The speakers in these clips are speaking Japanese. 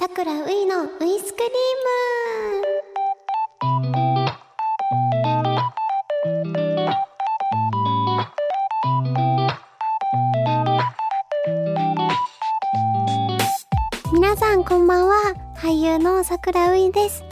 さくらういのウイスクリーム。皆さんこんばんは。俳優のさくらういです。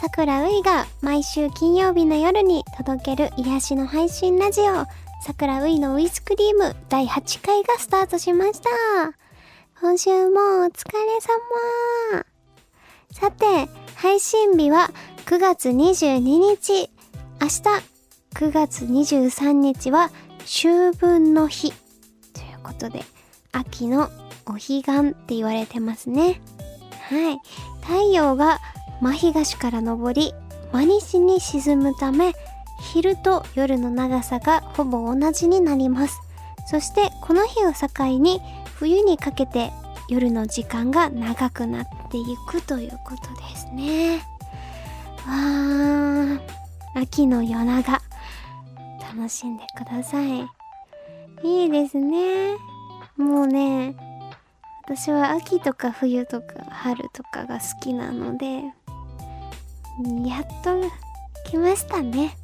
さくらういが毎週金曜日の夜に届ける癒しの配信ラジオ。さくらういのウイスクリーム第8回がスタートしました。今週もお疲れ様さて、配信日は9月22日。明日、9月23日は秋分の日。ということで、秋のお彼岸って言われてますね。はい。太陽が真東から昇り、真西に沈むため、昼と夜の長さがほぼ同じになります。そしてこの日を境に冬にかけて夜の時間が長くなっていくということですね。わー、秋の夜長、楽しんでください。いいですね。もうね、私は秋とか冬とか春とかが好きなので、やっと来ましたね。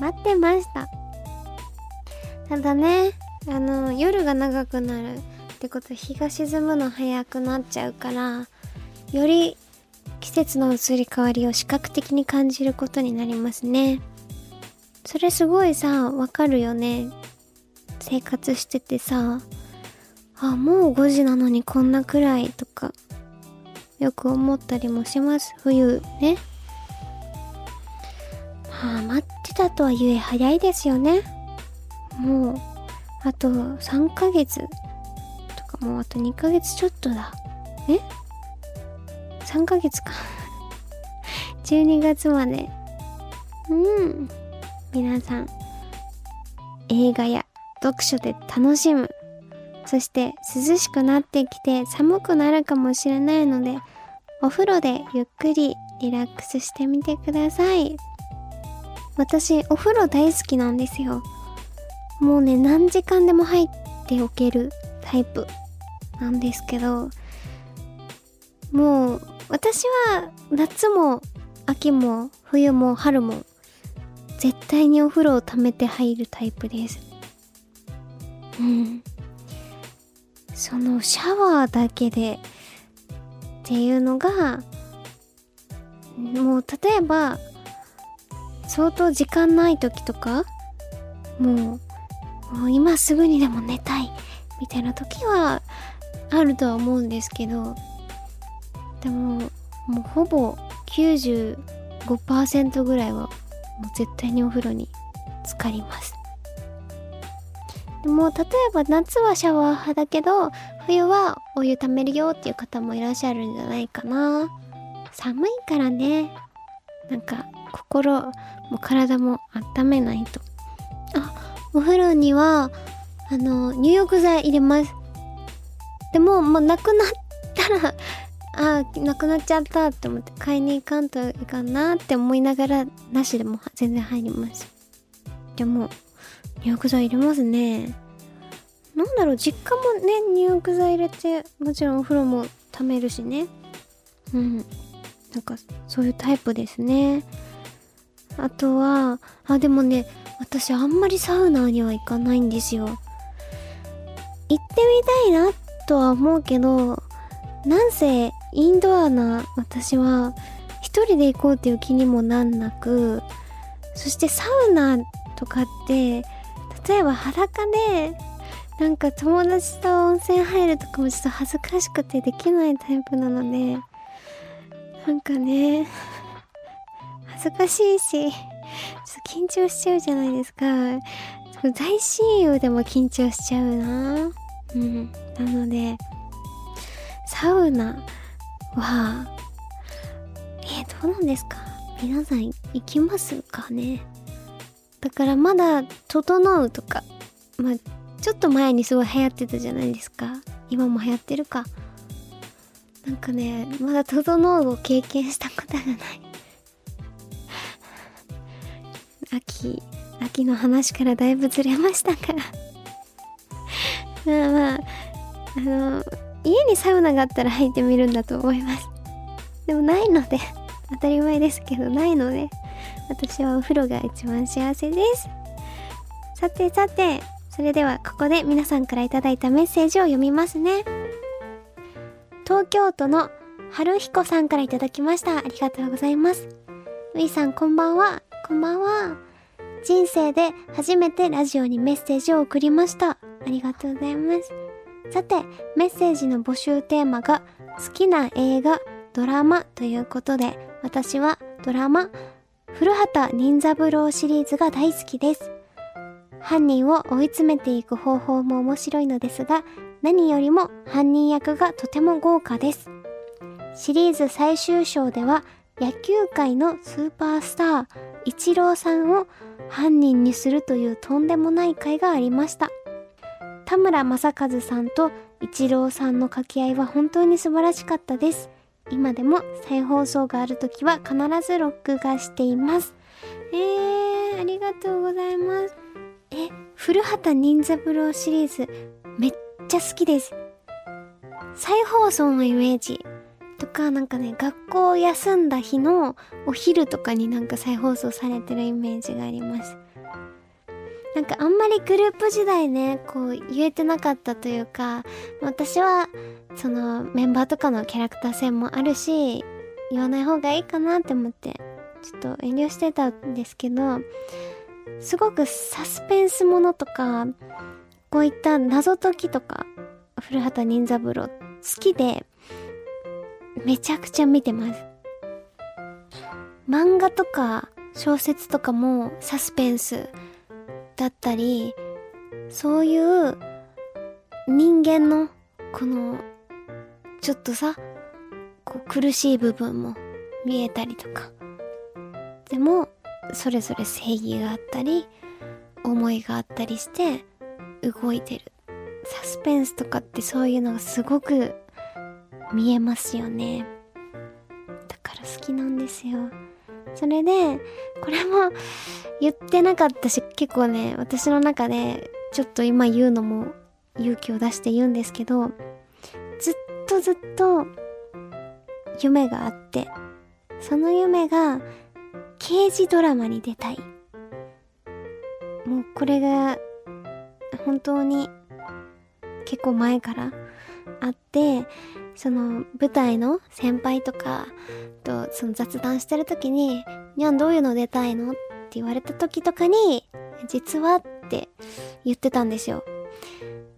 待ってました。ただね、あの、夜が長くなるってこと日が沈むの早くなっちゃうからより季節の移り変わりを視覚的に感じることになりますね。それすごいさわかるよね。生活しててさあもう5時なのにこんなくらいとかよく思ったりもします。冬ね。まあ待ってたとはいえ早いですよね。もうあと3ヶ月。かもうあと2ヶ月ちょっとだ。え ?3 ヶ月か 12月まで。うん。皆さん、映画や読書で楽しむ。そして涼しくなってきて寒くなるかもしれないので、お風呂でゆっくりリラックスしてみてください。私、お風呂大好きなんですよ。もうね、何時間でも入っておけるタイプなんですけどもう私は夏も秋も冬も春も絶対にお風呂を溜めて入るタイプです。うん。そのシャワーだけでっていうのがもう例えば相当時間ない時とかもうもう今すぐにでも寝たいみたいな時はあるとは思うんですけどでももうほぼ95%ぐらいはもう絶対にお風呂に浸かります。でも例えば夏はシャワー派だけど冬はお湯ためるよっていう方もいらっしゃるんじゃないかな。寒いからね。なんか心も体も温めないと。あお風呂にはあの入浴剤入れます。でも、もうなくなったら、ああ、なくなっちゃったって思って買いに行かんといかんなって思いながら、なしでも全然入ります。でも、入浴剤入れますね。なんだろう、実家もね、入浴剤入れて、もちろんお風呂も溜めるしね。うん。なんか、そういうタイプですね。あとは、あ、でもね、私あんまりサウナには行かないんですよ。行ってみたいなっとは思うけど、なんせインドアな私は一人で行こうっていう気にもなんなく、そしてサウナとかって、例えば裸でなんか友達と温泉入るとかもちょっと恥ずかしくてできないタイプなので、なんかね、恥ずかしいし、ちょっと緊張しちゃうじゃないですか。大親友でも緊張しちゃうな。うん。なので、サウナは、えー、どうなんですか？皆さん行きますかね？だからまだ、整うとか、まあ、ちょっと前にすごい流行ってたじゃないですか。今も流行ってるか。なんかね、まだ整うを経験したことがない。秋、秋の話からだいぶずれましたからまあまあ、あの、家にサウナがあったら入ってみるんだと思います。でもないので 当たり前ですけどないので私はお風呂が一番幸せです。さてさてそれではここで皆さんから頂いたメッセージを読みますね。東京都の春彦さんから頂きました。ありがとうございます。ういさんこんばんは。こんばんは。人生で初めてラジオにメッセージを送りました。ありがとうございます。さてメッセージの募集テーマが好きな映画ドラマということで私はドラマ古畑任三郎シリーズが大好きです。犯人を追い詰めていく方法も面白いのですが何よりも犯人役がとても豪華です。シリーズ最終章では野球界のスーパースターイチローさんを犯人にするというとんでもない回がありました。田村正和さんとイチローさんの掛け合いは本当に素晴らしかったです今でも再放送がある時は必ず録画しています。えー、ありがとうございます。え、古畑任三郎シリーズめっちゃ好きです。再放送のイメージとかなんかね、学校休んだ日のお昼とかになんか再放送されてるイメージがあります。なんかあんまりグループ時代ね、こう言えてなかったというか、私はそのメンバーとかのキャラクター性もあるし、言わない方がいいかなって思って、ちょっと遠慮してたんですけど、すごくサスペンスものとか、こういった謎解きとか、古畑任三郎好きで、めちゃくちゃ見てます。漫画とか小説とかもサスペンスだったり、そういう人間のこのちょっとさ、こう苦しい部分も見えたりとか。でも、それぞれ正義があったり、思いがあったりして動いてる。サスペンスとかってそういうのがすごく見えますよね。だから好きなんですよ。それで、これも言ってなかったし、結構ね、私の中で、ちょっと今言うのも勇気を出して言うんですけど、ずっとずっと夢があって、その夢が刑事ドラマに出たい。もうこれが本当に結構前からあって、その舞台の先輩とかとその雑談してる時に、にゃんどういうの出たいの？って言われた時とかに、実はって言ってたんですよ。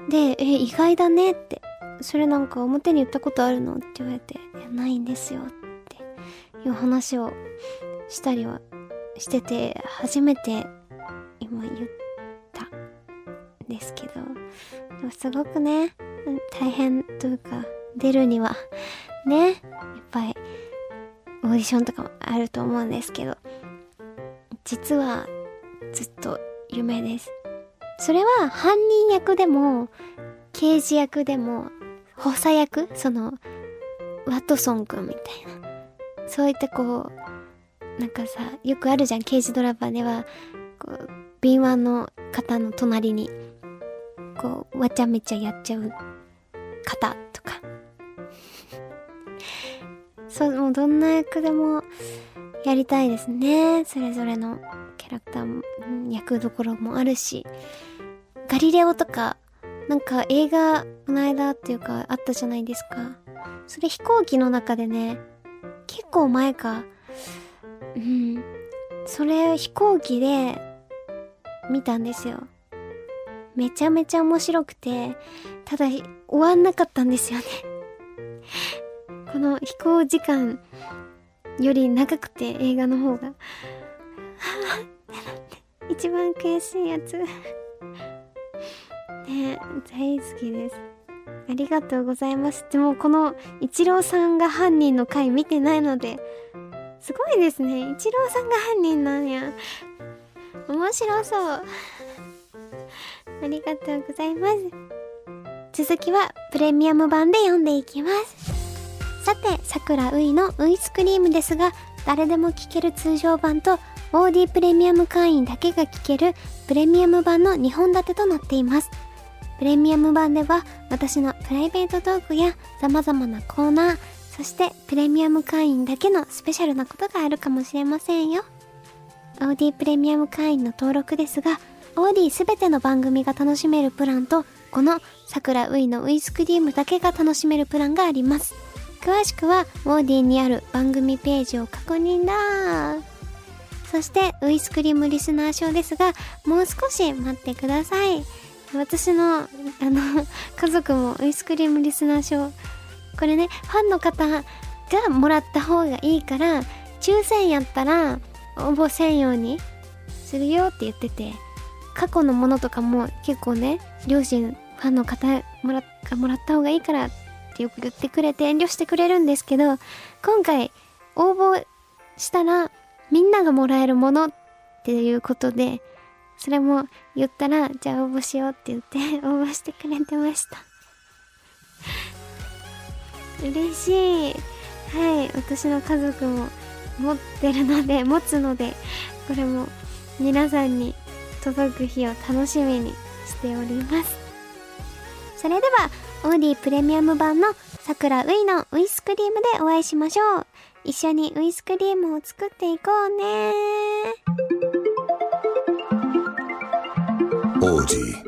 で、え、意外だねって。それなんか表に言ったことあるの？って言われて、いや、ないんですよっていう話をしたりはしてて、初めて今言ったんですけど、すごくね、大変というか、出るには、ね、やっぱり、オーディションとかもあると思うんですけど、実はずっと夢です。それは犯人役でも、刑事役でも、補佐役その、ワトソンくんみたいな。そういったこう、なんかさ、よくあるじゃん、刑事ドラマでは、こう、敏腕の方の隣に、こう、わちゃめちゃやっちゃう方とか。そう、もうどんな役でもやりたいですね。それぞれのキャラクターも、役どころもあるし。ガリレオとか、なんか映画、この間っていうかあったじゃないですか。それ飛行機の中でね、結構前か。うん。それ飛行機で見たんですよ。めちゃめちゃ面白くて、ただ終わんなかったんですよねこの飛行時間より長くて映画の方が 一番悔しいやつ ね大好きです。ありがとうございます。でもこのイチローさんが犯人の回見てないので、すごいですね。イチローさんが犯人なんや。面白そう。ありがとうございます。続きはプレミアム版で読んでいきます。さて、桜ういのウイスクリームですが、誰でも聴ける通常版と OD プレミアム会員だけが聴けるプレミアム版の2本立てとなっています。プレミアム版では私のプライベートトークや様々なコーナー、そしてプレミアム会員だけのスペシャルなことがあるかもしれませんよ。オーディプレミアム会員の登録ですが、オーディすべての番組が楽しめるプランと、この桜ウイのウイスクリームだけが楽しめるプランがあります。詳しくは、オーディにある番組ページを確認だそして、ウイスクリームリスナー賞ですが、もう少し待ってください。私の、あの、家族もウイスクリームリスナー賞、これね、ファンの方がもらった方がいいから、抽選やったら応募せんようにするよって言ってて、過去のものとかも結構ね、両親、ファンの方がもらった方がいいからってよく言ってくれて遠慮してくれるんですけど、今回応募したらみんながもらえるものっていうことで、それも言ったら、じゃあ応募しようって言って 応募してくれてました。嬉しい。はい、私の家族も持ってるので、持つので、これも皆さんに届く日を楽しみにしております。それでは、オーディプレミアム版のさくらういのウイスクリームでお会いしましょう。一緒にウイスクリームを作っていこうねオーディ